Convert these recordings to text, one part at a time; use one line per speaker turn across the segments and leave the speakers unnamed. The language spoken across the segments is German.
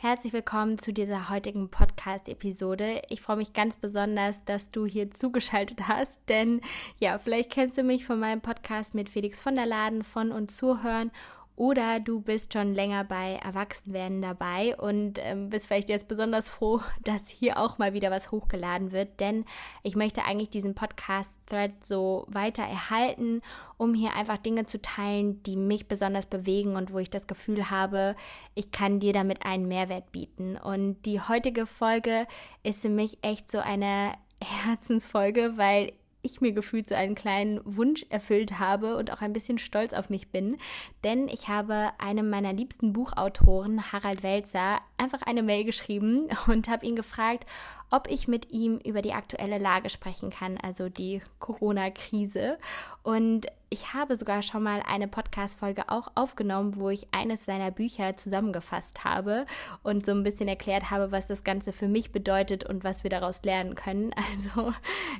Herzlich willkommen zu dieser heutigen Podcast-Episode. Ich freue mich ganz besonders, dass du hier zugeschaltet hast, denn ja, vielleicht kennst du mich von meinem Podcast mit Felix von der Laden von und zuhören oder du bist schon länger bei Erwachsenwerden dabei und ähm, bist vielleicht jetzt besonders froh, dass hier auch mal wieder was hochgeladen wird, denn ich möchte eigentlich diesen Podcast-Thread so weiter erhalten, um hier einfach Dinge zu teilen, die mich besonders bewegen und wo ich das Gefühl habe, ich kann dir damit einen Mehrwert bieten. Und die heutige Folge ist für mich echt so eine Herzensfolge, weil ich mir gefühlt so einen kleinen Wunsch erfüllt habe und auch ein bisschen stolz auf mich bin. Denn ich habe einem meiner liebsten Buchautoren, Harald Welzer, einfach eine Mail geschrieben und habe ihn gefragt, ob ich mit ihm über die aktuelle Lage sprechen kann, also die Corona-Krise. Und ich habe sogar schon mal eine Podcast-Folge auch aufgenommen, wo ich eines seiner Bücher zusammengefasst habe und so ein bisschen erklärt habe, was das Ganze für mich bedeutet und was wir daraus lernen können. Also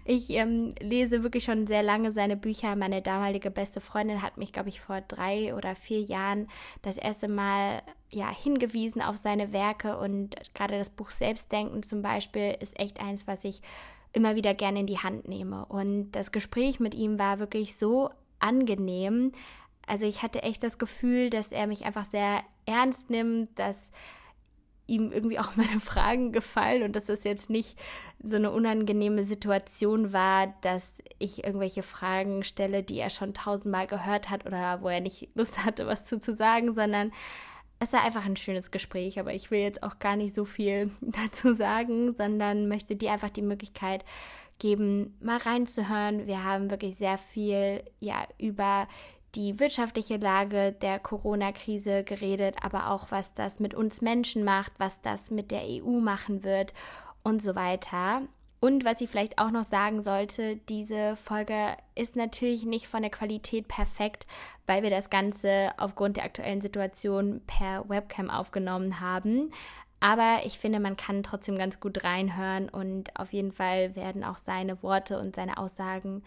ich ähm, lese wirklich schon sehr lange seine Bücher. Meine damalige beste Freundin hat mich, glaube ich, vor drei oder vier Jahren das erste Mal ja, hingewiesen auf seine Werke und gerade das Buch Selbstdenken zum Beispiel ist echt eins, was ich immer wieder gerne in die Hand nehme. Und das Gespräch mit ihm war wirklich so angenehm. Also ich hatte echt das Gefühl, dass er mich einfach sehr ernst nimmt, dass ihm irgendwie auch meine Fragen gefallen und dass das jetzt nicht so eine unangenehme Situation war, dass ich irgendwelche Fragen stelle, die er schon tausendmal gehört hat oder wo er nicht Lust hatte, was zu, zu sagen, sondern es war einfach ein schönes Gespräch, aber ich will jetzt auch gar nicht so viel dazu sagen, sondern möchte dir einfach die Möglichkeit geben, mal reinzuhören. Wir haben wirklich sehr viel ja über die wirtschaftliche Lage der Corona-Krise geredet, aber auch was das mit uns Menschen macht, was das mit der EU machen wird und so weiter. Und was ich vielleicht auch noch sagen sollte, diese Folge ist natürlich nicht von der Qualität perfekt, weil wir das Ganze aufgrund der aktuellen Situation per Webcam aufgenommen haben. Aber ich finde, man kann trotzdem ganz gut reinhören und auf jeden Fall werden auch seine Worte und seine Aussagen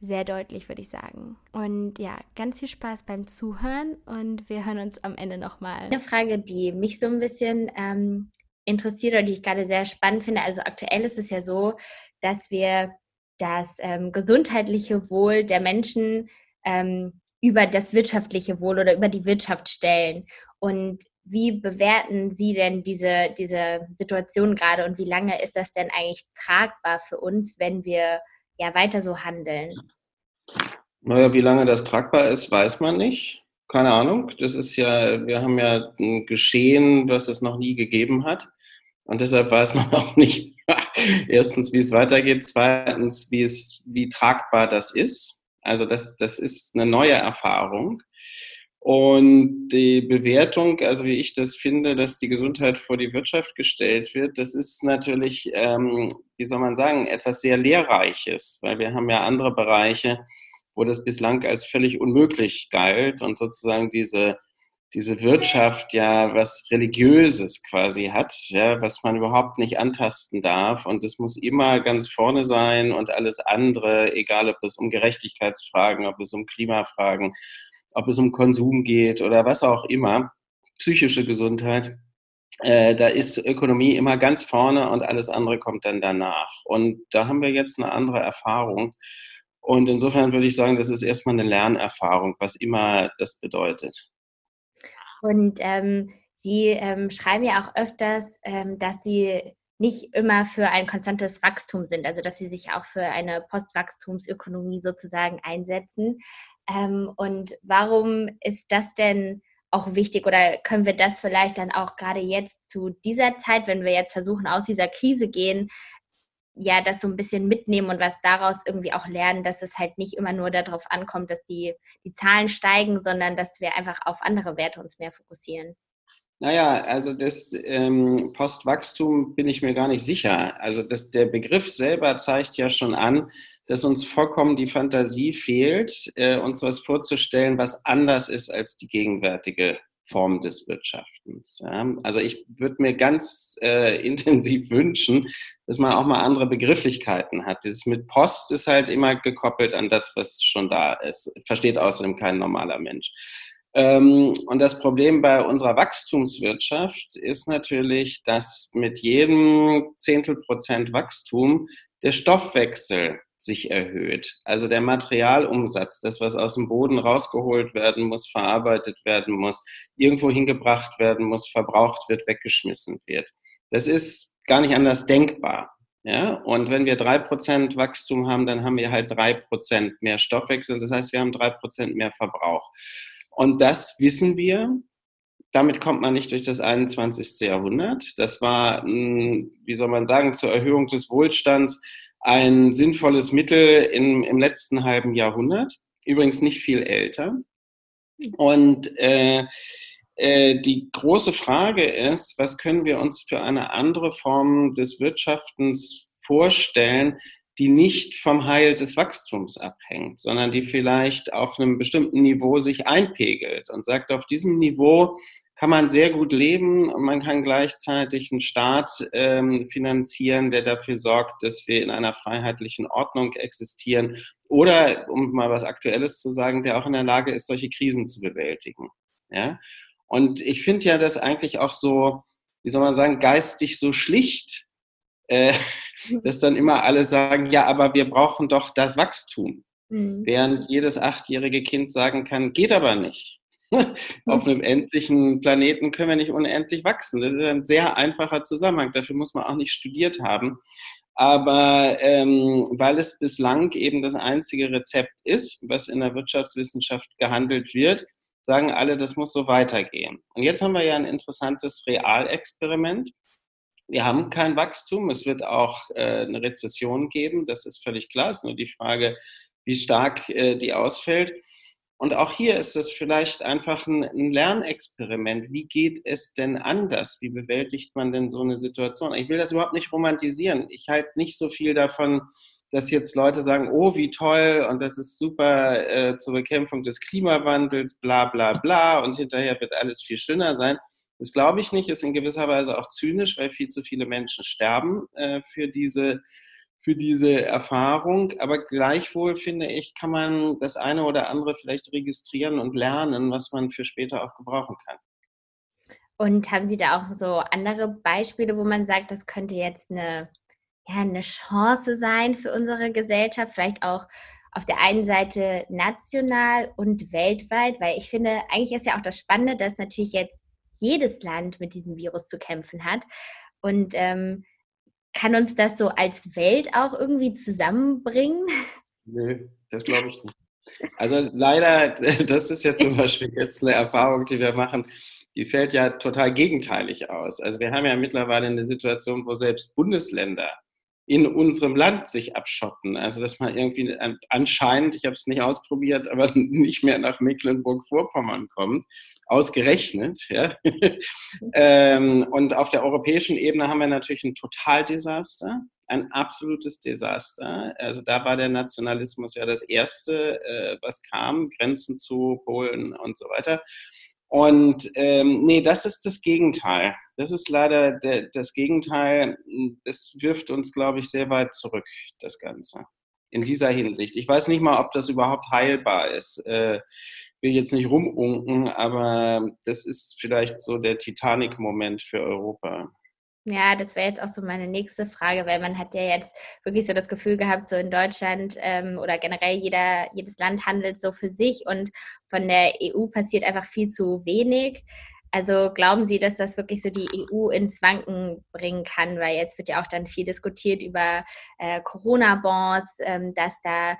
sehr deutlich, würde ich sagen. Und ja, ganz viel Spaß beim Zuhören und wir hören uns am Ende nochmal.
Eine Frage, die mich so ein bisschen ähm, interessiert oder die ich gerade sehr spannend finde. Also aktuell ist es ja so, dass wir das ähm, gesundheitliche Wohl der Menschen ähm, über das wirtschaftliche Wohl oder über die Wirtschaft stellen. Und wie bewerten Sie denn diese, diese Situation gerade und wie lange ist das denn eigentlich tragbar für uns, wenn wir ja weiter so handeln?
Naja, wie lange das tragbar ist, weiß man nicht. Keine Ahnung. Das ist ja, wir haben ja ein Geschehen, was es noch nie gegeben hat. Und deshalb weiß man auch nicht, erstens, wie es weitergeht, zweitens, wie, es, wie tragbar das ist. Also das, das ist eine neue Erfahrung. Und die Bewertung, also wie ich das finde, dass die Gesundheit vor die Wirtschaft gestellt wird, das ist natürlich, ähm, wie soll man sagen, etwas sehr Lehrreiches, weil wir haben ja andere Bereiche, wo das bislang als völlig unmöglich galt und sozusagen diese diese Wirtschaft ja was Religiöses quasi hat, ja, was man überhaupt nicht antasten darf. Und es muss immer ganz vorne sein und alles andere, egal ob es um Gerechtigkeitsfragen, ob es um Klimafragen, ob es um Konsum geht oder was auch immer, psychische Gesundheit, äh, da ist Ökonomie immer ganz vorne und alles andere kommt dann danach. Und da haben wir jetzt eine andere Erfahrung. Und insofern würde ich sagen, das ist erstmal eine Lernerfahrung, was immer das bedeutet.
Und ähm, Sie ähm, schreiben ja auch öfters, ähm, dass Sie nicht immer für ein konstantes Wachstum sind, also dass Sie sich auch für eine Postwachstumsökonomie sozusagen einsetzen. Ähm, und warum ist das denn auch wichtig oder können wir das vielleicht dann auch gerade jetzt zu dieser Zeit, wenn wir jetzt versuchen, aus dieser Krise gehen, ja, das so ein bisschen mitnehmen und was daraus irgendwie auch lernen, dass es halt nicht immer nur darauf ankommt, dass die, die Zahlen steigen, sondern dass wir einfach auf andere Werte uns mehr fokussieren.
Naja, also das ähm, Postwachstum bin ich mir gar nicht sicher. Also das, der Begriff selber zeigt ja schon an, dass uns vollkommen die Fantasie fehlt, äh, uns was vorzustellen, was anders ist als die gegenwärtige Form des Wirtschaftens. Ja. Also ich würde mir ganz äh, intensiv wünschen, dass man auch mal andere Begrifflichkeiten hat. Dieses mit Post ist halt immer gekoppelt an das, was schon da ist. Versteht außerdem kein normaler Mensch. Ähm, und das Problem bei unserer Wachstumswirtschaft ist natürlich, dass mit jedem Zehntel Prozent Wachstum der Stoffwechsel sich erhöht. Also der Materialumsatz, das, was aus dem Boden rausgeholt werden muss, verarbeitet werden muss, irgendwo hingebracht werden muss, verbraucht wird, weggeschmissen wird. Das ist gar nicht anders denkbar. Ja, und wenn wir drei Prozent Wachstum haben, dann haben wir halt drei Prozent mehr Stoffwechsel. Das heißt, wir haben drei Prozent mehr Verbrauch. Und das wissen wir. Damit kommt man nicht durch das 21. Jahrhundert. Das war, hm, wie soll man sagen, zur Erhöhung des Wohlstands ein sinnvolles Mittel im, im letzten halben Jahrhundert. Übrigens nicht viel älter. Und äh, äh, die große Frage ist, was können wir uns für eine andere Form des Wirtschaftens vorstellen, die nicht vom Heil des Wachstums abhängt, sondern die vielleicht auf einem bestimmten Niveau sich einpegelt und sagt, auf diesem Niveau kann man sehr gut leben und man kann gleichzeitig einen Staat ähm, finanzieren, der dafür sorgt, dass wir in einer freiheitlichen Ordnung existieren oder, um mal was Aktuelles zu sagen, der auch in der Lage ist, solche Krisen zu bewältigen. Ja? Und ich finde ja das eigentlich auch so, wie soll man sagen, geistig so schlicht, äh, dass dann immer alle sagen, ja, aber wir brauchen doch das Wachstum. Mhm. Während jedes achtjährige Kind sagen kann, geht aber nicht. Auf einem endlichen Planeten können wir nicht unendlich wachsen. Das ist ein sehr einfacher Zusammenhang. Dafür muss man auch nicht studiert haben. Aber ähm, weil es bislang eben das einzige Rezept ist, was in der Wirtschaftswissenschaft gehandelt wird, sagen alle, das muss so weitergehen. Und jetzt haben wir ja ein interessantes Realexperiment. Wir haben kein Wachstum, es wird auch äh, eine Rezession geben, das ist völlig klar. Es ist nur die Frage, wie stark äh, die ausfällt. Und auch hier ist es vielleicht einfach ein, ein, Lernexperiment. Wie geht es denn anders? Wie bewältigt man denn so eine Situation? Ich will das überhaupt nicht romantisieren. Ich halte nicht so viel davon, dass jetzt Leute sagen, oh, wie toll und das ist super äh, zur Bekämpfung des Klimawandels, bla bla bla und hinterher wird alles viel schöner sein. Das glaube ich nicht, ist in gewisser Weise auch zynisch, weil viel zu viele Menschen sterben äh, für diese für diese Erfahrung. Aber gleichwohl finde ich, kann man das eine oder andere vielleicht registrieren und lernen, was man für später auch gebrauchen kann.
Und haben Sie da auch so andere Beispiele, wo man sagt, das könnte jetzt eine, ja, eine Chance sein für unsere Gesellschaft, vielleicht auch auf der einen Seite national und weltweit, weil ich finde, eigentlich ist ja auch das Spannende, dass natürlich jetzt jedes Land mit diesem Virus zu kämpfen hat. Und ähm, kann uns das so als Welt auch irgendwie zusammenbringen?
Nö, das glaube ich nicht. Also leider, das ist ja zum Beispiel jetzt eine Erfahrung, die wir machen, die fällt ja total gegenteilig aus. Also wir haben ja mittlerweile eine Situation, wo selbst Bundesländer in unserem Land sich abschotten. Also dass man irgendwie anscheinend, ich habe es nicht ausprobiert, aber nicht mehr nach Mecklenburg-Vorpommern kommt, ausgerechnet. Ja? ähm, und auf der europäischen Ebene haben wir natürlich ein Totaldesaster, ein absolutes Desaster. Also da war der Nationalismus ja das Erste, äh, was kam, Grenzen zu Polen und so weiter. Und ähm, nee, das ist das Gegenteil. Das ist leider der, das Gegenteil. Das wirft uns, glaube ich, sehr weit zurück, das Ganze. In dieser Hinsicht. Ich weiß nicht mal, ob das überhaupt heilbar ist. Äh, will jetzt nicht rumunken, aber das ist vielleicht so der Titanic-Moment für Europa.
Ja, das wäre jetzt auch so meine nächste Frage, weil man hat ja jetzt wirklich so das Gefühl gehabt, so in Deutschland ähm, oder generell jeder, jedes Land handelt so für sich und von der EU passiert einfach viel zu wenig. Also glauben Sie, dass das wirklich so die EU ins Wanken bringen kann? Weil jetzt wird ja auch dann viel diskutiert über äh, Corona-Bonds, ähm, dass da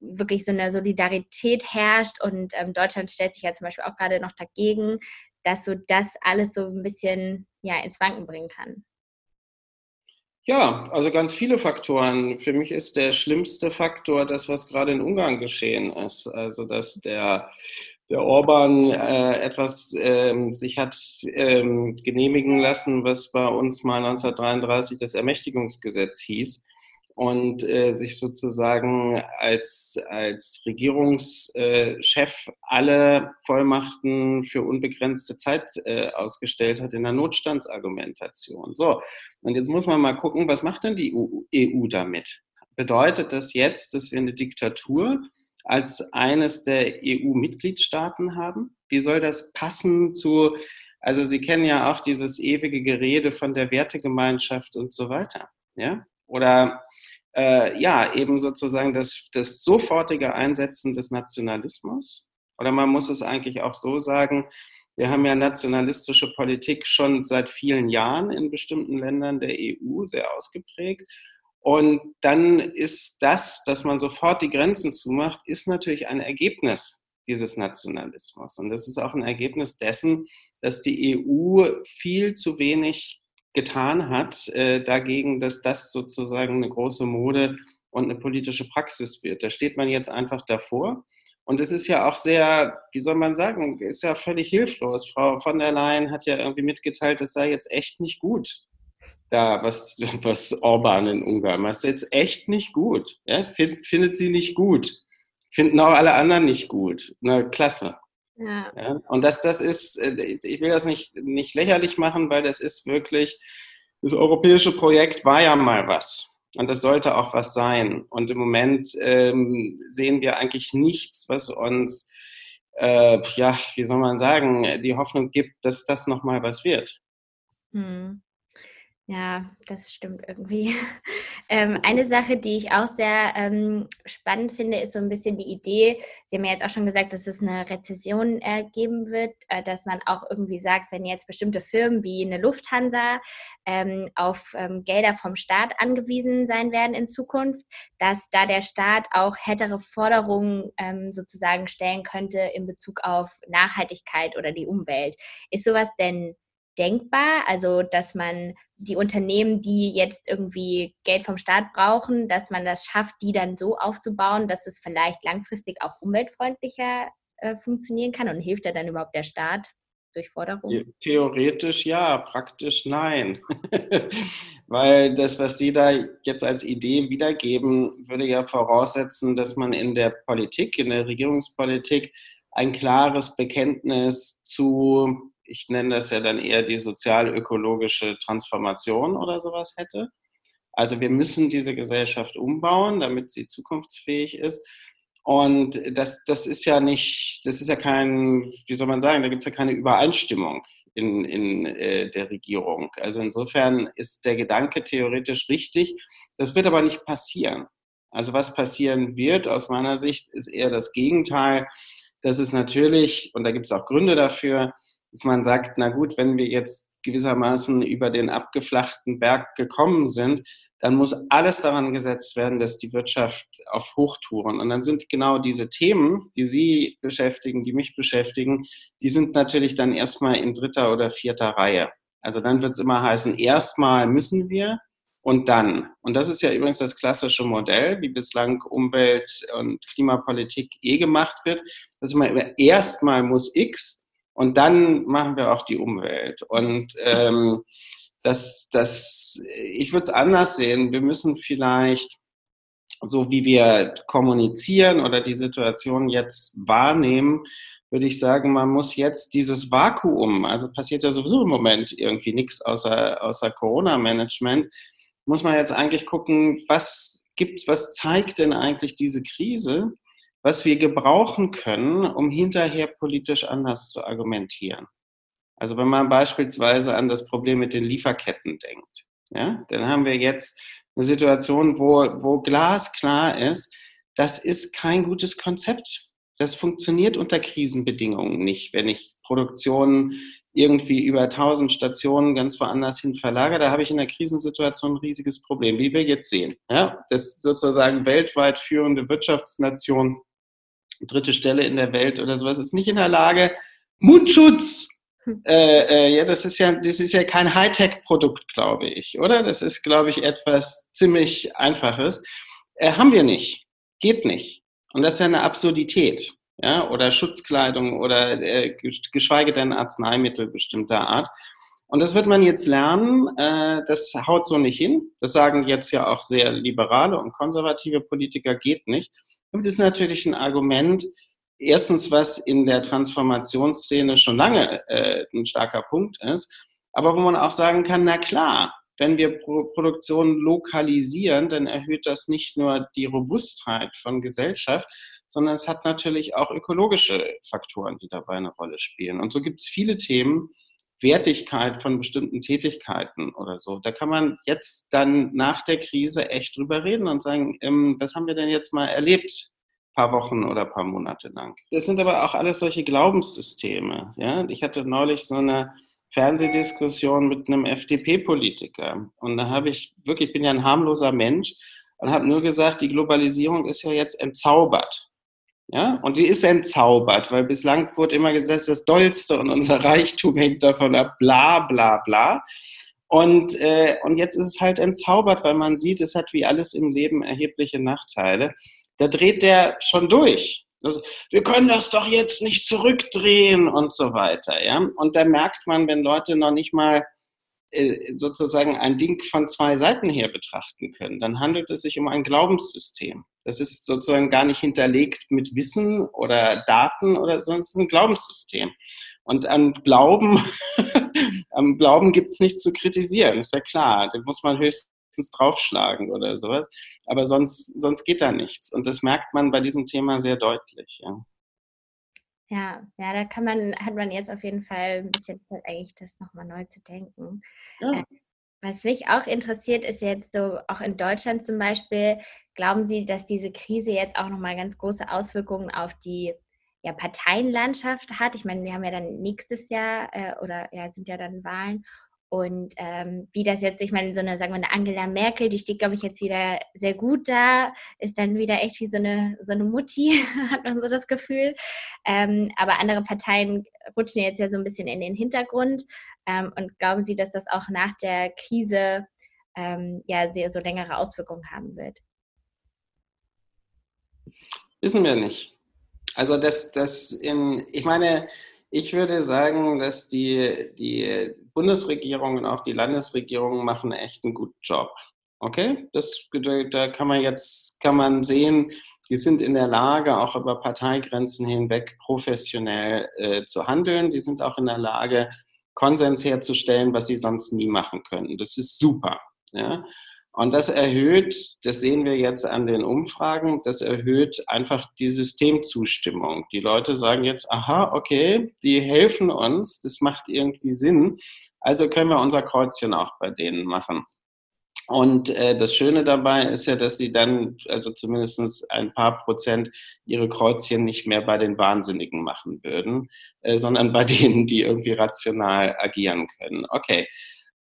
wirklich so eine Solidarität herrscht und ähm, Deutschland stellt sich ja zum Beispiel auch gerade noch dagegen, dass so das alles so ein bisschen ja, ins Wanken bringen kann.
Ja, also ganz viele Faktoren. Für mich ist der schlimmste Faktor das, was gerade in Ungarn geschehen ist. Also, dass der, der Orban äh, etwas ähm, sich hat ähm, genehmigen lassen, was bei uns mal 1933 das Ermächtigungsgesetz hieß und äh, sich sozusagen als, als Regierungschef alle Vollmachten für unbegrenzte Zeit äh, ausgestellt hat in der Notstandsargumentation. So, und jetzt muss man mal gucken, was macht denn die EU, EU damit? Bedeutet das jetzt, dass wir eine Diktatur als eines der EU-Mitgliedstaaten haben? Wie soll das passen zu, also Sie kennen ja auch dieses ewige Gerede von der Wertegemeinschaft und so weiter, ja? Oder äh, ja, eben sozusagen das, das sofortige Einsetzen des Nationalismus. Oder man muss es eigentlich auch so sagen, wir haben ja nationalistische Politik schon seit vielen Jahren in bestimmten Ländern der EU sehr ausgeprägt. Und dann ist das, dass man sofort die Grenzen zumacht, ist natürlich ein Ergebnis dieses Nationalismus. Und das ist auch ein Ergebnis dessen, dass die EU viel zu wenig getan hat äh, dagegen, dass das sozusagen eine große Mode und eine politische Praxis wird. Da steht man jetzt einfach davor. Und es ist ja auch sehr, wie soll man sagen, ist ja völlig hilflos. Frau von der Leyen hat ja irgendwie mitgeteilt, es sei jetzt echt nicht gut, da was, was Orban in Ungarn macht. Das ist jetzt echt nicht gut. Ja? Find, findet sie nicht gut. Finden auch alle anderen nicht gut. Na, klasse. Ja. ja. Und das, das ist, äh, ich will das nicht, nicht lächerlich machen, weil das ist wirklich, das europäische Projekt war ja mal was. Und das sollte auch was sein. Und im Moment ähm, sehen wir eigentlich nichts, was uns, äh, ja, wie soll man sagen, die Hoffnung gibt, dass das nochmal was wird.
Hm. Ja, das stimmt irgendwie. Ähm, eine Sache, die ich auch sehr ähm, spannend finde, ist so ein bisschen die Idee, Sie haben ja jetzt auch schon gesagt, dass es eine Rezession äh, geben wird, äh, dass man auch irgendwie sagt, wenn jetzt bestimmte Firmen wie eine Lufthansa ähm, auf ähm, Gelder vom Staat angewiesen sein werden in Zukunft, dass da der Staat auch härtere Forderungen ähm, sozusagen stellen könnte in Bezug auf Nachhaltigkeit oder die Umwelt. Ist sowas denn denkbar? Also, dass man die Unternehmen, die jetzt irgendwie Geld vom Staat brauchen, dass man das schafft, die dann so aufzubauen, dass es vielleicht langfristig auch umweltfreundlicher äh, funktionieren kann? Und hilft da dann überhaupt der Staat? durch Forderungen?
Theoretisch ja, praktisch nein. Weil das, was Sie da jetzt als Idee wiedergeben, würde ja voraussetzen, dass man in der Politik, in der Regierungspolitik, ein klares Bekenntnis zu ich nenne das ja dann eher die sozial-ökologische Transformation oder sowas hätte. Also wir müssen diese Gesellschaft umbauen, damit sie zukunftsfähig ist. Und das, das ist ja nicht, das ist ja kein, wie soll man sagen, da gibt es ja keine Übereinstimmung in, in äh, der Regierung. Also insofern ist der Gedanke theoretisch richtig. Das wird aber nicht passieren. Also was passieren wird aus meiner Sicht, ist eher das Gegenteil. Das ist natürlich, und da gibt es auch Gründe dafür, dass man sagt, na gut, wenn wir jetzt gewissermaßen über den abgeflachten Berg gekommen sind, dann muss alles daran gesetzt werden, dass die Wirtschaft auf Hochtouren. Und dann sind genau diese Themen, die Sie beschäftigen, die mich beschäftigen, die sind natürlich dann erstmal in dritter oder vierter Reihe. Also dann wird es immer heißen, erstmal müssen wir und dann. Und das ist ja übrigens das klassische Modell, wie bislang Umwelt- und Klimapolitik eh gemacht wird. Das ist immer erstmal muss X und dann machen wir auch die Umwelt. Und ähm, das, das, ich würde es anders sehen. Wir müssen vielleicht, so wie wir kommunizieren oder die Situation jetzt wahrnehmen, würde ich sagen, man muss jetzt dieses Vakuum, also passiert ja sowieso im Moment irgendwie nichts außer, außer Corona-Management, muss man jetzt eigentlich gucken, was gibt, was zeigt denn eigentlich diese Krise? Was wir gebrauchen können, um hinterher politisch anders zu argumentieren. Also wenn man beispielsweise an das Problem mit den Lieferketten denkt, ja, dann haben wir jetzt eine Situation, wo, wo glasklar ist, das ist kein gutes Konzept. Das funktioniert unter Krisenbedingungen nicht, wenn ich Produktion irgendwie über 1000 Stationen ganz woanders hin verlagere, da habe ich in der Krisensituation ein riesiges Problem, wie wir jetzt sehen. Ja, das sozusagen weltweit führende Wirtschaftsnation dritte Stelle in der Welt oder sowas, ist nicht in der Lage, Mundschutz, hm. äh, äh, ja, das ist ja, das ist ja kein Hightech-Produkt, glaube ich, oder? Das ist, glaube ich, etwas ziemlich Einfaches. Äh, haben wir nicht. Geht nicht. Und das ist ja eine Absurdität. Ja, oder Schutzkleidung oder äh, geschweige denn Arzneimittel bestimmter Art. Und das wird man jetzt lernen. Äh, das haut so nicht hin. Das sagen jetzt ja auch sehr liberale und konservative Politiker, geht nicht. Das ist natürlich ein Argument, erstens, was in der Transformationsszene schon lange äh, ein starker Punkt ist, aber wo man auch sagen kann, na klar, wenn wir Pro Produktion lokalisieren, dann erhöht das nicht nur die Robustheit von Gesellschaft, sondern es hat natürlich auch ökologische Faktoren, die dabei eine Rolle spielen. Und so gibt es viele Themen, Wertigkeit von bestimmten Tätigkeiten oder so. Da kann man jetzt dann nach der Krise echt drüber reden und sagen, ähm, was haben wir denn jetzt mal erlebt? paar Wochen oder paar Monate lang. Das sind aber auch alles solche Glaubenssysteme. Ja? Ich hatte neulich so eine Fernsehdiskussion mit einem FDP-Politiker und da habe ich wirklich, ich bin ja ein harmloser Mensch und habe nur gesagt, die Globalisierung ist ja jetzt entzaubert. Ja, und die ist entzaubert, weil bislang wurde immer gesagt, das Dollste und unser Reichtum hängt davon ab, bla bla bla. Und, äh, und jetzt ist es halt entzaubert, weil man sieht, es hat wie alles im Leben erhebliche Nachteile. Da dreht der schon durch. Das, wir können das doch jetzt nicht zurückdrehen und so weiter. Ja? Und da merkt man, wenn Leute noch nicht mal äh, sozusagen ein Ding von zwei Seiten her betrachten können, dann handelt es sich um ein Glaubenssystem. Das ist sozusagen gar nicht hinterlegt mit Wissen oder Daten oder sonst es ist ein Glaubenssystem. Und am Glauben, am Glauben gibt es nichts zu kritisieren, ist ja klar. Da muss man höchstens draufschlagen oder sowas. Aber sonst, sonst geht da nichts. Und das merkt man bei diesem Thema sehr deutlich. Ja.
Ja, ja, da kann man, hat man jetzt auf jeden Fall ein bisschen Zeit, eigentlich das nochmal neu zu denken. Ja. Äh, was mich auch interessiert, ist jetzt so, auch in Deutschland zum Beispiel, glauben Sie, dass diese Krise jetzt auch nochmal ganz große Auswirkungen auf die ja, Parteienlandschaft hat? Ich meine, wir haben ja dann nächstes Jahr äh, oder ja, sind ja dann Wahlen und ähm, wie das jetzt, ich meine, so eine, sagen wir, eine Angela Merkel, die steht, glaube ich, jetzt wieder sehr gut da, ist dann wieder echt wie so eine, so eine Mutti, hat man so das Gefühl. Ähm, aber andere Parteien rutschen jetzt ja so ein bisschen in den Hintergrund. Ähm, und glauben Sie, dass das auch nach der Krise ähm, ja sehr, so längere Auswirkungen haben wird?
Wissen wir nicht. Also das, das in, ich meine, ich würde sagen, dass die, die Bundesregierung und auch die Landesregierung machen echt einen guten Job. Okay, das, da kann man jetzt kann man sehen, die sind in der Lage, auch über Parteigrenzen hinweg professionell äh, zu handeln. Die sind auch in der Lage, Konsens herzustellen, was sie sonst nie machen können. Das ist super. Ja? Und das erhöht, das sehen wir jetzt an den Umfragen, das erhöht einfach die Systemzustimmung. Die Leute sagen jetzt, aha, okay, die helfen uns, das macht irgendwie Sinn, also können wir unser Kreuzchen auch bei denen machen. Und äh, das Schöne dabei ist ja, dass sie dann, also zumindest ein paar Prozent, ihre Kreuzchen nicht mehr bei den Wahnsinnigen machen würden, äh, sondern bei denen, die irgendwie rational agieren können. Okay.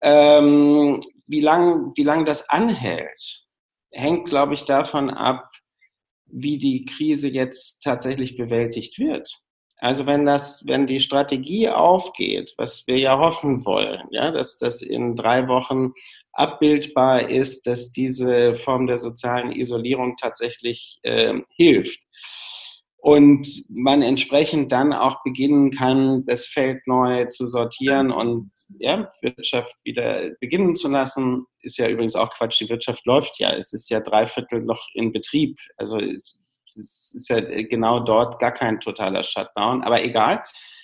Ähm, wie lange wie lang das anhält, hängt, glaube ich, davon ab, wie die Krise jetzt tatsächlich bewältigt wird. Also wenn das, wenn die Strategie aufgeht, was wir ja hoffen wollen, ja, dass das in drei Wochen abbildbar ist, dass diese Form der sozialen Isolierung tatsächlich äh, hilft, und man entsprechend dann auch beginnen kann, das Feld neu zu sortieren und ja, Wirtschaft wieder beginnen zu lassen, ist ja übrigens auch Quatsch. Die Wirtschaft läuft ja. Es ist ja dreiviertel noch in Betrieb. Also es ist ja genau dort gar kein totaler Shutdown. Aber egal,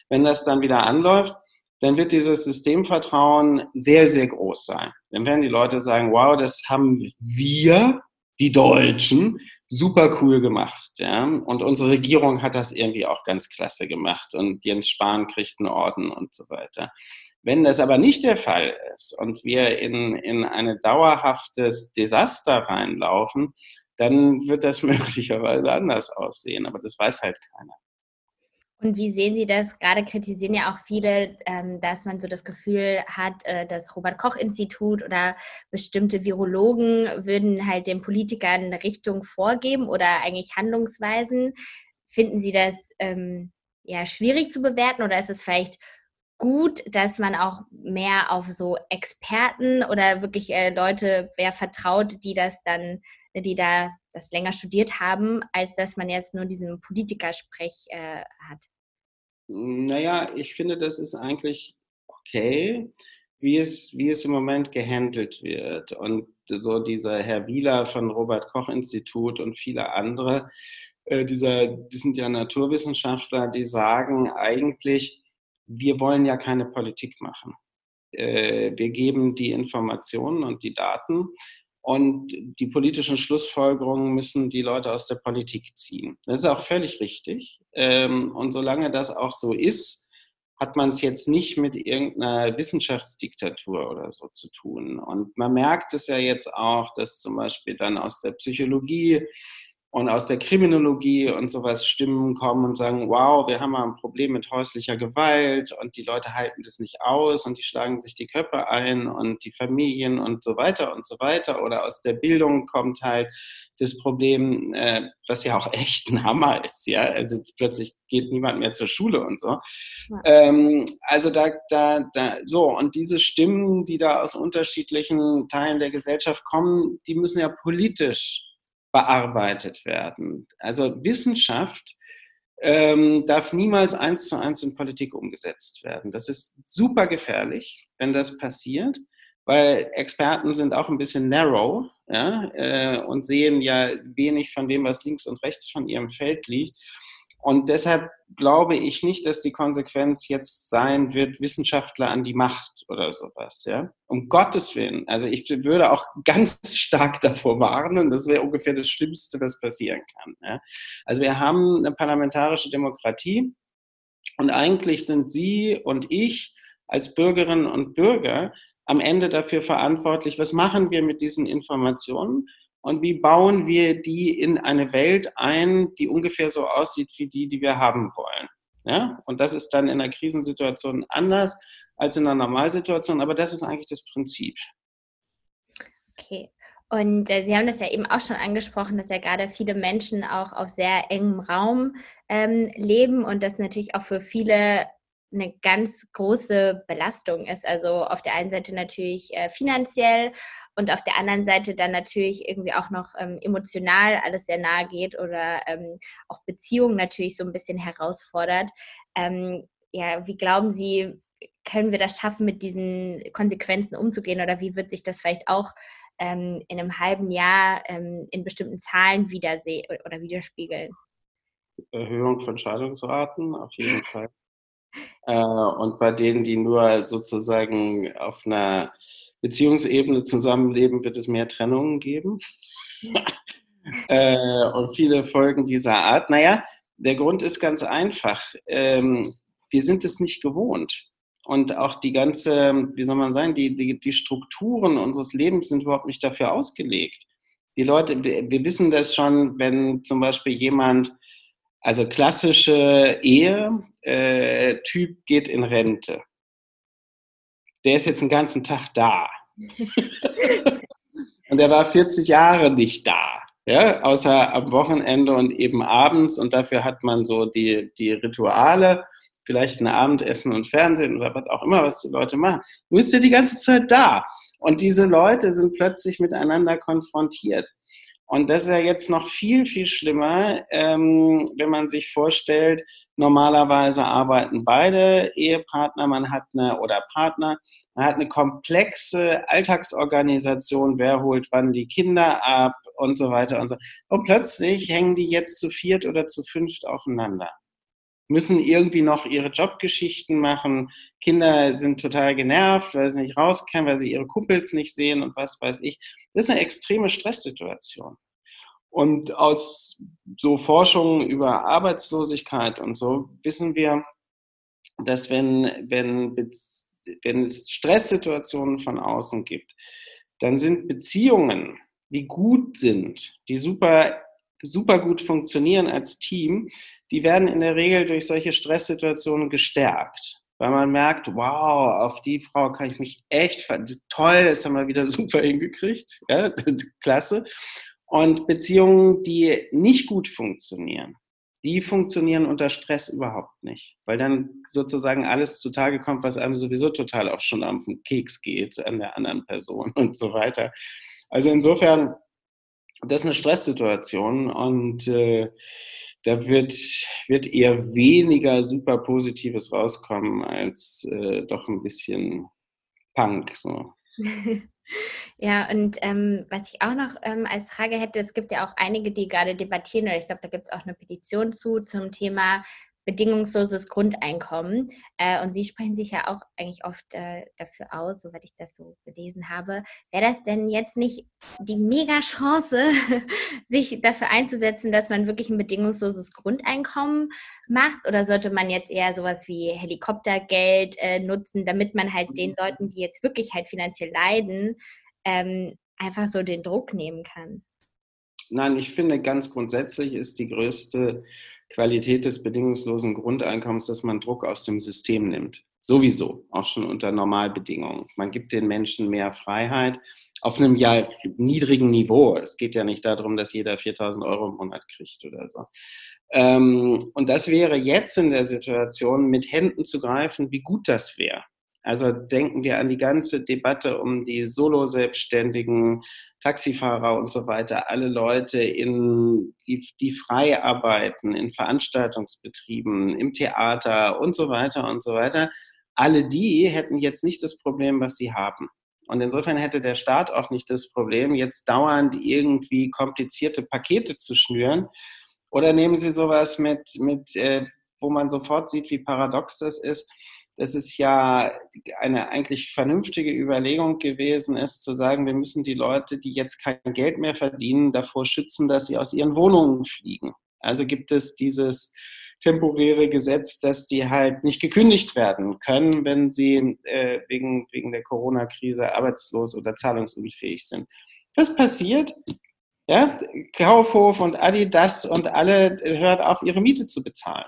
wenn das dann wieder anläuft, dann wird dieses Systemvertrauen sehr, sehr groß sein. Dann werden die Leute sagen, wow, das haben wir, die Deutschen, super cool gemacht. Ja? Und unsere Regierung hat das irgendwie auch ganz klasse gemacht und Jens Spahn kriegt einen Orden und so weiter. Wenn das aber nicht der Fall ist und wir in, in ein dauerhaftes Desaster reinlaufen, dann wird das möglicherweise anders aussehen. Aber das weiß halt keiner.
Und wie sehen Sie das? Gerade kritisieren ja auch viele, ähm, dass man so das Gefühl hat, äh, das Robert-Koch-Institut oder bestimmte Virologen würden halt den Politikern eine Richtung vorgeben oder eigentlich Handlungsweisen. Finden Sie das ähm, ja schwierig zu bewerten oder ist es vielleicht gut, dass man auch mehr auf so Experten oder wirklich äh, Leute wer vertraut, die das dann, die da das länger studiert haben, als dass man jetzt nur diesen Politikersprech äh, hat?
Naja, ich finde, das ist eigentlich okay, wie es, wie es im Moment gehandelt wird. Und so dieser Herr Wieler von Robert Koch Institut und viele andere, äh, dieser, die sind ja Naturwissenschaftler, die sagen eigentlich, wir wollen ja keine Politik machen. Äh, wir geben die Informationen und die Daten Und die politischen Schlussfolgerungen müssen die Leute aus der Politik ziehen. Das ist auch völlig richtig. Ähm, und solange das auch so ist, hat man es jetzt nicht mit irgendeiner Wissenschaftsdiktatur oder so zu tun. Und man merkt es ja jetzt auch, dass zum Beispiel dann aus der Psychologie und aus der Kriminologie und sowas Stimmen kommen und sagen, wow, wir haben mal ein Problem mit häuslicher Gewalt und die Leute halten das nicht aus und die schlagen sich die Köpfe ein und die Familien und so weiter und so weiter. Oder aus der Bildung kommt halt das Problem, äh, was ja auch echt ein Hammer ist, ja. Also plötzlich geht niemand mehr zur Schule und so. Ja. Ähm, also da, da, da, so, und diese Stimmen, die da aus unterschiedlichen Teilen der Gesellschaft kommen, die müssen ja politisch bearbeitet werden. Also Wissenschaft ähm, darf niemals eins zu eins in Politik umgesetzt werden. Das ist super gefährlich, wenn das passiert, weil Experten sind auch ein bisschen narrow ja, äh, und sehen ja wenig von dem, was links und rechts von ihrem Feld liegt. Und deshalb glaube ich nicht, dass die Konsequenz jetzt sein wird, Wissenschaftler an die Macht oder sowas. Ja? Um Gottes Willen. Also ich würde auch ganz stark davor warnen, das wäre ungefähr das Schlimmste, was passieren kann. Ja? Also wir haben eine parlamentarische Demokratie und eigentlich sind Sie und ich als Bürgerinnen und Bürger am Ende dafür verantwortlich, was machen wir mit diesen Informationen und wie bauen wir die in eine Welt ein, die ungefähr so aussieht wie die, die wir haben wollen. Ja? Und das ist dann in einer Krisensituation anders als in einer Normalsituation, aber das ist eigentlich das Prinzip.
Okay. Und äh, Sie haben das ja eben auch schon angesprochen, dass ja gerade viele Menschen auch auf sehr engem Raum ähm, leben und das natürlich auch für viele eine ganz große Belastung ist. Also auf der einen Seite natürlich äh, finanziell und auf der anderen Seite dann natürlich irgendwie auch noch ähm, emotional alles sehr nahe geht oder ähm, auch Beziehungen natürlich so ein bisschen herausfordert. Ähm, ja, wie glauben Sie, können wir das schaffen, mit diesen Konsequenzen umzugehen oder wie wird sich das vielleicht auch ähm, in einem halben Jahr ähm, in bestimmten Zahlen wiedersehen oder widerspiegeln?
Erhöhung von Scheidungsraten auf jeden Fall. Äh, und bei denen, die nur sozusagen auf einer Beziehungsebene zusammenleben, wird es mehr Trennungen geben. äh, und viele Folgen dieser Art. Naja, der Grund ist ganz einfach. Ähm, wir sind es nicht gewohnt. Und auch die ganze, wie soll man sagen, die, die, die Strukturen unseres Lebens sind überhaupt nicht dafür ausgelegt. Die Leute, wir wissen das schon, wenn zum Beispiel jemand, also klassische Ehe, äh, Typ geht in Rente der ist jetzt den ganzen Tag da. und er war 40 Jahre nicht da. Ja, außer am Wochenende und eben abends. Und dafür hat man so die, die Rituale, vielleicht ein Abendessen und Fernsehen oder was auch immer, was die Leute machen. Du bist ja die ganze Zeit da. Und diese Leute sind plötzlich miteinander konfrontiert. Und das ist ja jetzt noch viel, viel schlimmer, ähm, wenn man sich vorstellt, Normalerweise arbeiten beide Ehepartner, man hat eine oder Partner, man hat eine komplexe Alltagsorganisation, wer holt wann die Kinder ab und so weiter und so. Und plötzlich hängen die jetzt zu viert oder zu fünft aufeinander. Müssen irgendwie noch ihre Jobgeschichten machen. Kinder sind total genervt, weil sie nicht rauskommen, weil sie ihre Kumpels nicht sehen und was weiß ich. Das ist eine extreme Stresssituation. Und aus so Forschungen über Arbeitslosigkeit und so wissen wir, dass wenn, wenn, wenn es Stresssituationen von außen gibt, dann sind Beziehungen, die gut sind, die super, super gut funktionieren als Team, die werden in der Regel durch solche Stresssituationen gestärkt. Weil man merkt, wow, auf die Frau kann ich mich echt, toll, das haben wir wieder super hingekriegt, ja, klasse. Und Beziehungen, die nicht gut funktionieren, die funktionieren unter Stress überhaupt nicht, weil dann sozusagen alles zutage kommt, was einem sowieso total auch schon am Keks geht an der anderen Person und so weiter. Also insofern, das ist eine Stresssituation und äh, da wird, wird eher weniger super Positives rauskommen als äh, doch ein bisschen Punk. So.
Ja, und ähm, was ich auch noch ähm, als Frage hätte, es gibt ja auch einige, die gerade debattieren, oder ich glaube, da gibt es auch eine Petition zu, zum Thema bedingungsloses Grundeinkommen. Äh, und Sie sprechen sich ja auch eigentlich oft äh, dafür aus, soweit ich das so gelesen habe. Wäre das denn jetzt nicht die Mega-Chance, sich dafür einzusetzen, dass man wirklich ein bedingungsloses Grundeinkommen macht? Oder sollte man jetzt eher sowas wie Helikoptergeld äh, nutzen, damit man halt den Leuten, die jetzt wirklich halt finanziell leiden, ähm, einfach so den Druck nehmen kann?
Nein, ich finde ganz grundsätzlich ist die größte Qualität des bedingungslosen Grundeinkommens, dass man Druck aus dem System nimmt. Sowieso, auch schon unter Normalbedingungen. Man gibt den Menschen mehr Freiheit auf einem ja niedrigen Niveau. Es geht ja nicht darum, dass jeder 4000 Euro im Monat kriegt oder so. Ähm, und das wäre jetzt in der Situation, mit Händen zu greifen, wie gut das wäre. Also denken wir an die ganze Debatte um die Solo-Selbstständigen, Taxifahrer und so weiter, alle Leute, in, die, die frei arbeiten, in Veranstaltungsbetrieben, im Theater und so weiter und so weiter. Alle die hätten jetzt nicht das Problem, was sie haben. Und insofern hätte der Staat auch nicht das Problem, jetzt dauernd irgendwie komplizierte Pakete zu schnüren. Oder nehmen Sie sowas mit, mit äh, wo man sofort sieht, wie paradox das ist dass es ja eine eigentlich vernünftige Überlegung gewesen ist, zu sagen, wir müssen die Leute, die jetzt kein Geld mehr verdienen, davor schützen, dass sie aus ihren Wohnungen fliegen. Also gibt es dieses temporäre Gesetz, dass die halt nicht gekündigt werden können, wenn sie äh, wegen, wegen der Corona-Krise arbeitslos oder zahlungsunfähig sind. Was passiert? Ja, Kaufhof und Adidas und alle hört auf, ihre Miete zu bezahlen.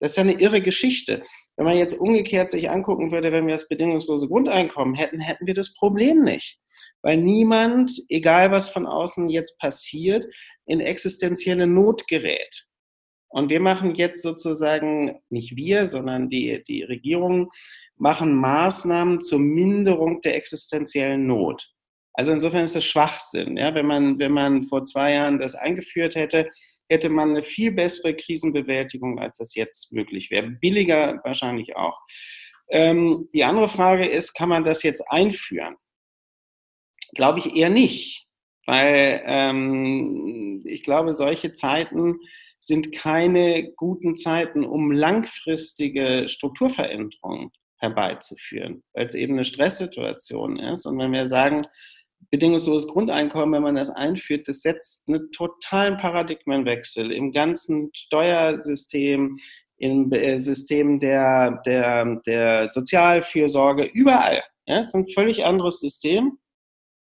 Das ist ja eine irre Geschichte. Wenn man jetzt umgekehrt sich angucken würde, wenn wir das bedingungslose Grundeinkommen hätten, hätten wir das Problem nicht. Weil niemand, egal was von außen jetzt passiert, in existenzielle Not gerät. Und wir machen jetzt sozusagen, nicht wir, sondern die, die Regierung, machen Maßnahmen zur Minderung der existenziellen Not. Also insofern ist das Schwachsinn. Ja? Wenn, man, wenn man vor zwei Jahren das eingeführt hätte, hätte man eine viel bessere Krisenbewältigung, als das jetzt möglich wäre. Billiger wahrscheinlich auch. Ähm, die andere Frage ist, kann man das jetzt einführen? Glaube ich eher nicht, weil ähm, ich glaube, solche Zeiten sind keine guten Zeiten, um langfristige Strukturveränderungen herbeizuführen, weil es eben eine Stresssituation ist. Und wenn wir sagen, bedingungsloses Grundeinkommen, wenn man das einführt, das setzt einen totalen Paradigmenwechsel im ganzen Steuersystem, im äh, System der, der, der Sozialfürsorge, überall. Ja, es ist ein völlig anderes System.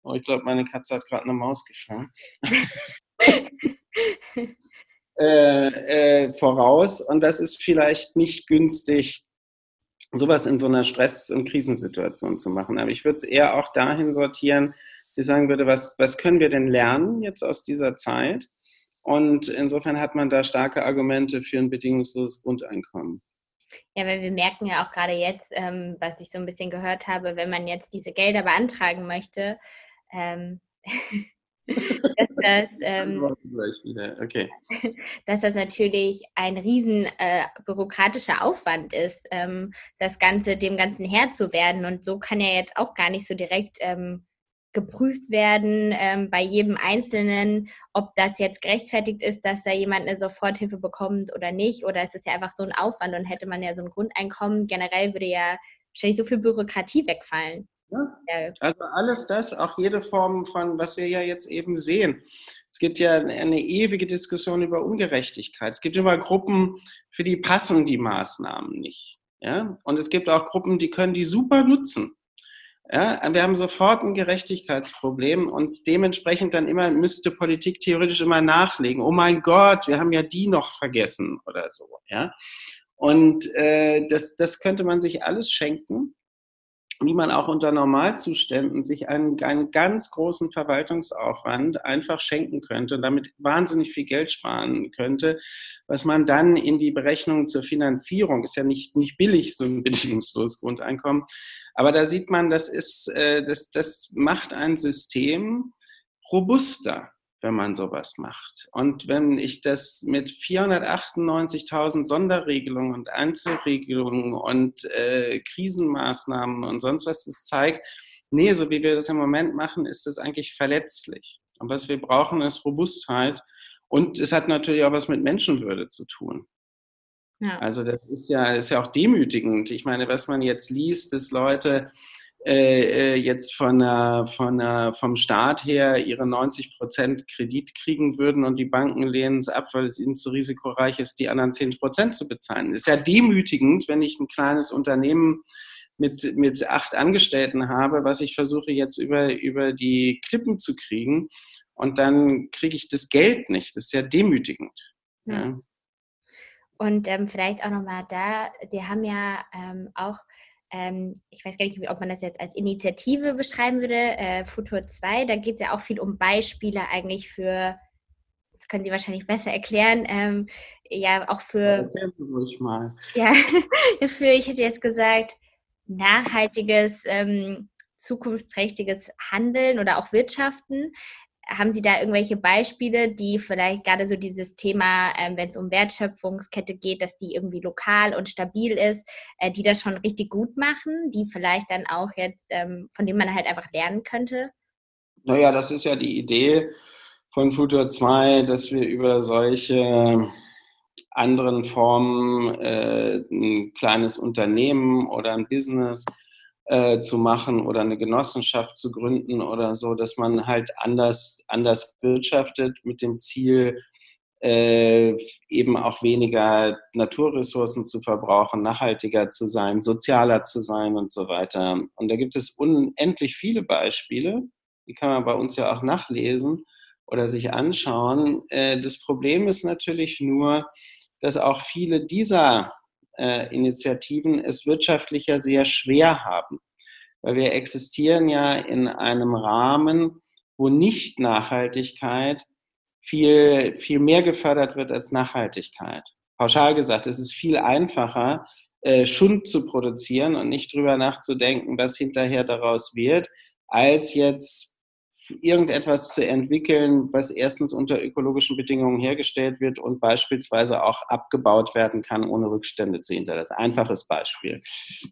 Oh, ich glaube, meine Katze hat gerade eine Maus gefangen. äh, äh, voraus. Und das ist vielleicht nicht günstig, sowas in so einer Stress- und Krisensituation zu machen. Aber ich würde es eher auch dahin sortieren, sie sagen würde, was, was können wir denn lernen jetzt aus dieser Zeit? Und insofern hat man da starke Argumente für ein bedingungsloses Grundeinkommen.
Ja, weil wir merken ja auch gerade jetzt, ähm, was ich so ein bisschen gehört habe, wenn man jetzt diese Gelder beantragen möchte, ähm, dass, das, ähm, okay. dass das natürlich ein riesen äh, bürokratischer Aufwand ist, ähm, das Ganze dem Ganzen Herr zu werden. Und so kann ja jetzt auch gar nicht so direkt ähm, geprüft werden ähm, bei jedem Einzelnen, ob das jetzt gerechtfertigt ist, dass da jemand eine Soforthilfe bekommt oder nicht. Oder ist es ja einfach so ein Aufwand und hätte man ja so ein Grundeinkommen, generell würde ja wahrscheinlich so viel Bürokratie wegfallen.
Ja. Also alles das, auch jede Form von, was wir ja jetzt eben sehen. Es gibt ja eine ewige Diskussion über Ungerechtigkeit. Es gibt immer Gruppen, für die passen die Maßnahmen nicht. Ja? Und es gibt auch Gruppen, die können die super nutzen. Ja, wir haben sofort ein Gerechtigkeitsproblem und dementsprechend dann immer müsste Politik theoretisch immer nachlegen. Oh mein Gott, wir haben ja die noch vergessen oder so. Ja, und äh, das, das könnte man sich alles schenken wie man auch unter Normalzuständen sich einen, einen ganz großen Verwaltungsaufwand einfach schenken könnte und damit wahnsinnig viel Geld sparen könnte, was man dann in die Berechnung zur Finanzierung, ist ja nicht, nicht billig, so ein bedingungsloses Grundeinkommen, aber da sieht man, das, ist, äh, das, das macht ein System robuster wenn man sowas macht. Und wenn ich das mit 498.000 Sonderregelungen und Einzelregelungen und äh, Krisenmaßnahmen und sonst was das zeigt, nee, so wie wir das im Moment machen, ist das eigentlich verletzlich. Und was wir brauchen, ist Robustheit. Und es hat natürlich auch was mit Menschenwürde zu tun. Ja. Also das ist ja, ist ja auch demütigend. Ich meine, was man jetzt liest, dass Leute äh, äh jetzt von, der, von der, vom Staat her ihre 90 Prozent Kredit kriegen würden und die Banken lehnen es ab, weil es ihnen zu risikoreich ist, die anderen 10 Prozent zu bezahlen. Ist ja demütigend, wenn ich ein kleines Unternehmen mit, mit acht Angestellten habe, was ich versuche jetzt über, über die Klippen zu kriegen. Und dann kriege ich das Geld nicht. Das ist ja demütigend. Ja.
Und ähm, vielleicht auch nochmal da, die haben ja ähm, auch, ähm, ich weiß gar nicht, ob man das jetzt als Initiative beschreiben würde, äh, Futur 2, da geht es ja auch viel um Beispiele eigentlich für, das können Sie wahrscheinlich besser erklären, ähm, ja, auch für.
Ruhig mal.
Ja, für, ich hätte jetzt gesagt, nachhaltiges, ähm, zukunftsträchtiges Handeln oder auch Wirtschaften. Haben Sie da irgendwelche Beispiele, die vielleicht gerade so dieses Thema, ähm, wenn es um Wertschöpfungskette geht, dass die irgendwie lokal und stabil ist, äh, die das schon richtig gut machen, die vielleicht dann auch jetzt, ähm, von denen man halt einfach lernen könnte?
Naja, das ist ja die Idee von Futur 2, dass wir über solche anderen Formen äh, ein kleines Unternehmen oder ein Business äh, zu machen oder eine Genossenschaft zu gründen oder so, dass man halt anders, anders wirtschaftet mit dem Ziel, äh, eben auch weniger Naturressourcen zu verbrauchen, nachhaltiger zu sein, sozialer zu sein und so weiter. Und da gibt es unendlich viele Beispiele, die kann man bei uns ja auch nachlesen oder sich anschauen. Äh, das Problem ist natürlich nur, dass auch viele dieser äh, Initiativen es wirtschaftlich ja sehr schwer haben. Weil wir existieren ja in einem Rahmen, wo nicht Nachhaltigkeit viel, viel mehr gefördert wird als Nachhaltigkeit. Pauschal gesagt, es ist viel einfacher, äh, Schund zu produzieren und nicht drüber nachzudenken, was hinterher daraus wird, als jetzt irgendetwas zu entwickeln, was erstens unter ökologischen Bedingungen hergestellt wird und beispielsweise auch abgebaut werden kann, ohne Rückstände zu hinterlassen. Einfaches Beispiel.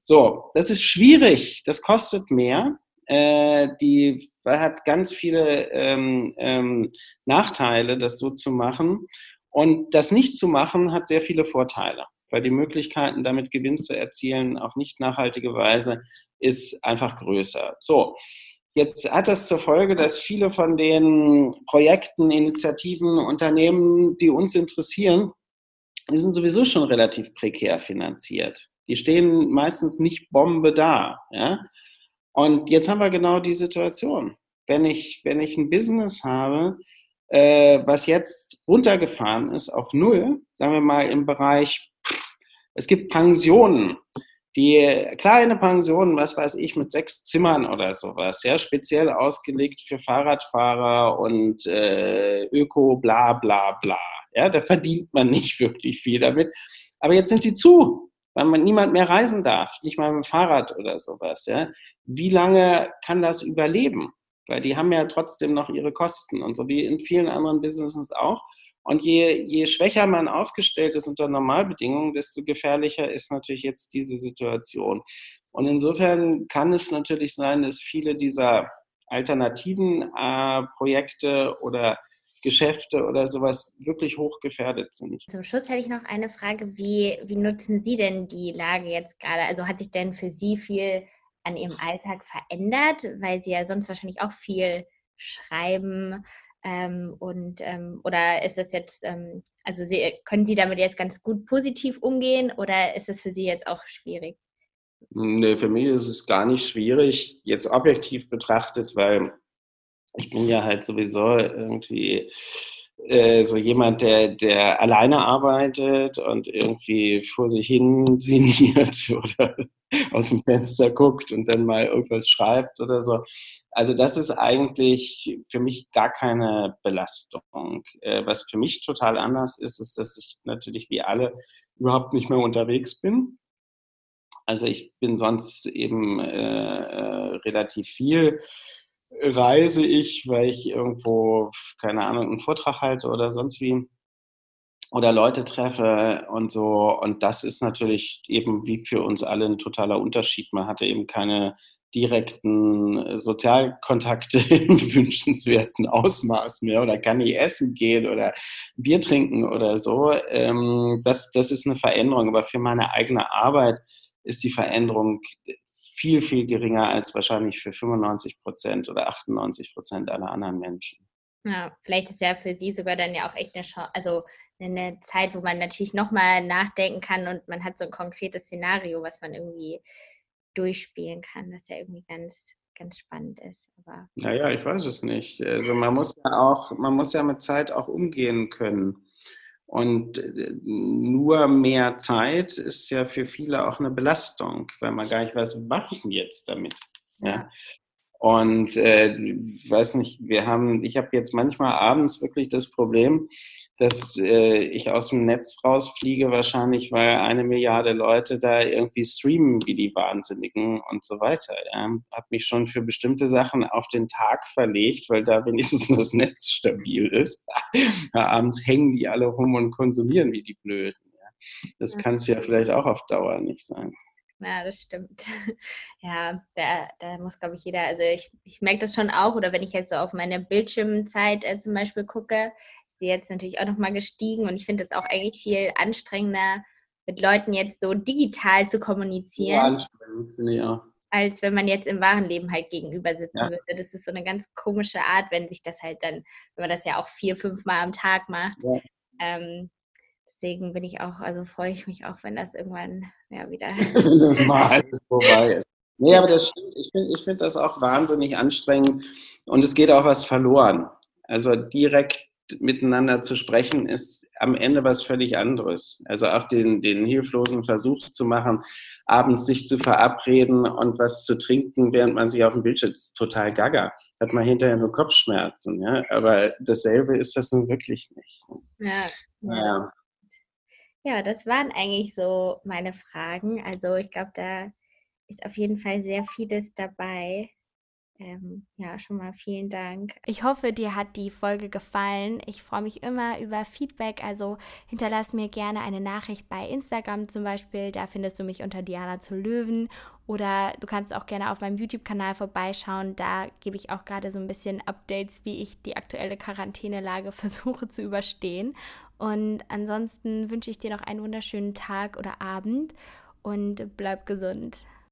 So, das ist schwierig, das kostet mehr. Äh, die hat ganz viele ähm, ähm, Nachteile, das so zu machen. Und das nicht zu machen, hat sehr viele Vorteile, weil die Möglichkeiten, damit Gewinn zu erzielen, auf nicht nachhaltige Weise, ist einfach größer. So, Jetzt hat das zur Folge, dass viele von den Projekten, Initiativen, Unternehmen, die uns interessieren, die sind sowieso schon relativ prekär finanziert. Die stehen meistens nicht Bombe da. Ja? Und jetzt haben wir genau die Situation. Wenn ich, wenn ich ein Business habe, äh, was jetzt runtergefahren ist auf Null, sagen wir mal im Bereich, es gibt Pensionen, die kleine Pension, was weiß ich, mit sechs Zimmern oder sowas, ja, speziell ausgelegt für Fahrradfahrer und äh, Öko, bla bla bla. Ja, da verdient man nicht wirklich viel damit. Aber jetzt sind die zu, weil man niemand mehr reisen darf, nicht mal mit dem Fahrrad oder sowas. Ja. Wie lange kann das überleben? Weil die haben ja trotzdem noch ihre Kosten und so wie in vielen anderen Businesses auch. Und je, je schwächer man aufgestellt ist unter Normalbedingungen, desto gefährlicher ist natürlich jetzt diese Situation. Und insofern kann es natürlich sein, dass viele dieser alternativen äh, Projekte oder Geschäfte oder sowas wirklich hochgefährdet sind.
Zum Schluss hätte ich noch eine Frage. Wie, wie nutzen Sie denn die Lage jetzt gerade? Also hat sich denn für Sie viel an Ihrem Alltag verändert, weil Sie ja sonst wahrscheinlich auch viel schreiben ähm, und ähm, oder ist das jetzt, ähm, also Sie, können Sie damit jetzt ganz gut positiv umgehen oder ist das für Sie jetzt auch schwierig?
Nee, für mich ist es gar nicht schwierig, jetzt objektiv betrachtet, weil ich bin ja halt sowieso irgendwie äh, so jemand, der, der alleine arbeitet und irgendwie vor sich hin sinniert oder aus dem Fenster guckt und dann mal irgendwas schreibt oder so. Also das ist eigentlich für mich gar keine Belastung. Äh, was für mich total anders ist, ist, dass ich natürlich wie alle überhaupt nicht mehr unterwegs bin. Also ich bin sonst eben äh, äh, relativ viel reise ich, weil ich irgendwo, keine Ahnung, einen Vortrag halte oder sonst wie oder Leute treffe und so. Und das ist natürlich eben wie für uns alle ein totaler Unterschied. Man hatte eben keine direkten Sozialkontakte in wünschenswerten Ausmaß mehr oder kann ich essen gehen oder Bier trinken oder so. Ähm, das, das ist eine Veränderung, aber für meine eigene Arbeit ist die Veränderung viel, viel geringer als wahrscheinlich für 95 Prozent oder 98 Prozent aller anderen Menschen.
Ja, vielleicht ist ja für Sie sogar dann ja auch echt eine Chance, also eine Zeit, wo man natürlich nochmal nachdenken kann und man hat so ein konkretes Szenario, was man irgendwie durchspielen kann, was ja irgendwie ganz, ganz spannend ist.
Aber naja, ich weiß es nicht. Also man muss ja auch, man muss ja mit Zeit auch umgehen können. Und äh, nur mehr Zeit ist ja für viele auch eine Belastung, weil man gar nicht weiß, was mache ich denn jetzt damit? Ja. Und äh, weiß nicht, wir haben, ich habe jetzt manchmal abends wirklich das Problem, dass äh, ich aus dem Netz rausfliege, wahrscheinlich, weil eine Milliarde Leute da irgendwie streamen wie die Wahnsinnigen und so weiter. Ja. Habe mich schon für bestimmte Sachen auf den Tag verlegt, weil da wenigstens das Netz stabil ist. abends hängen die alle rum und konsumieren wie die Blöden. Ja. Das ja. kann es ja vielleicht auch auf Dauer nicht sein.
Ja, das stimmt. Ja, da, da muss, glaube ich, jeder, also ich, ich merke das schon auch, oder wenn ich jetzt so auf meine Bildschirmzeit äh, zum Beispiel gucke, jetzt natürlich auch nochmal gestiegen und ich finde es auch eigentlich viel anstrengender, mit Leuten jetzt so digital zu kommunizieren. Ja, anstrengend, finde ich auch. Als wenn man jetzt im wahren Leben halt gegenüber sitzen ja. würde. Das ist so eine ganz komische Art, wenn sich das halt dann, wenn man das ja auch vier, fünf Mal am Tag macht. Ja. Ähm, deswegen bin ich auch, also freue ich mich auch, wenn das irgendwann ja wieder. das mal alles
vorbei ist. Nee, aber das stimmt. Ich finde ich find das auch wahnsinnig anstrengend und es geht auch was verloren. Also direkt miteinander zu sprechen, ist am Ende was völlig anderes. Also auch den, den hilflosen Versuch zu machen, abends sich zu verabreden und was zu trinken, während man sich auf dem Bildschirm ist total gaga. Hat man hinterher nur Kopfschmerzen. Ja? Aber dasselbe ist das nun wirklich nicht.
Ja. ja. Ja, das waren eigentlich so meine Fragen. Also ich glaube, da ist auf jeden Fall sehr vieles dabei. Ähm, ja, schon mal vielen Dank.
Ich hoffe, dir hat die Folge gefallen. Ich freue mich immer über Feedback. Also hinterlass mir gerne eine Nachricht bei Instagram zum Beispiel. Da findest du mich unter Diana zu Löwen. Oder du kannst auch gerne auf meinem YouTube-Kanal vorbeischauen. Da gebe ich auch gerade so ein bisschen Updates, wie ich die aktuelle Quarantänelage versuche zu überstehen. Und ansonsten wünsche ich dir noch einen wunderschönen Tag oder Abend und bleib gesund.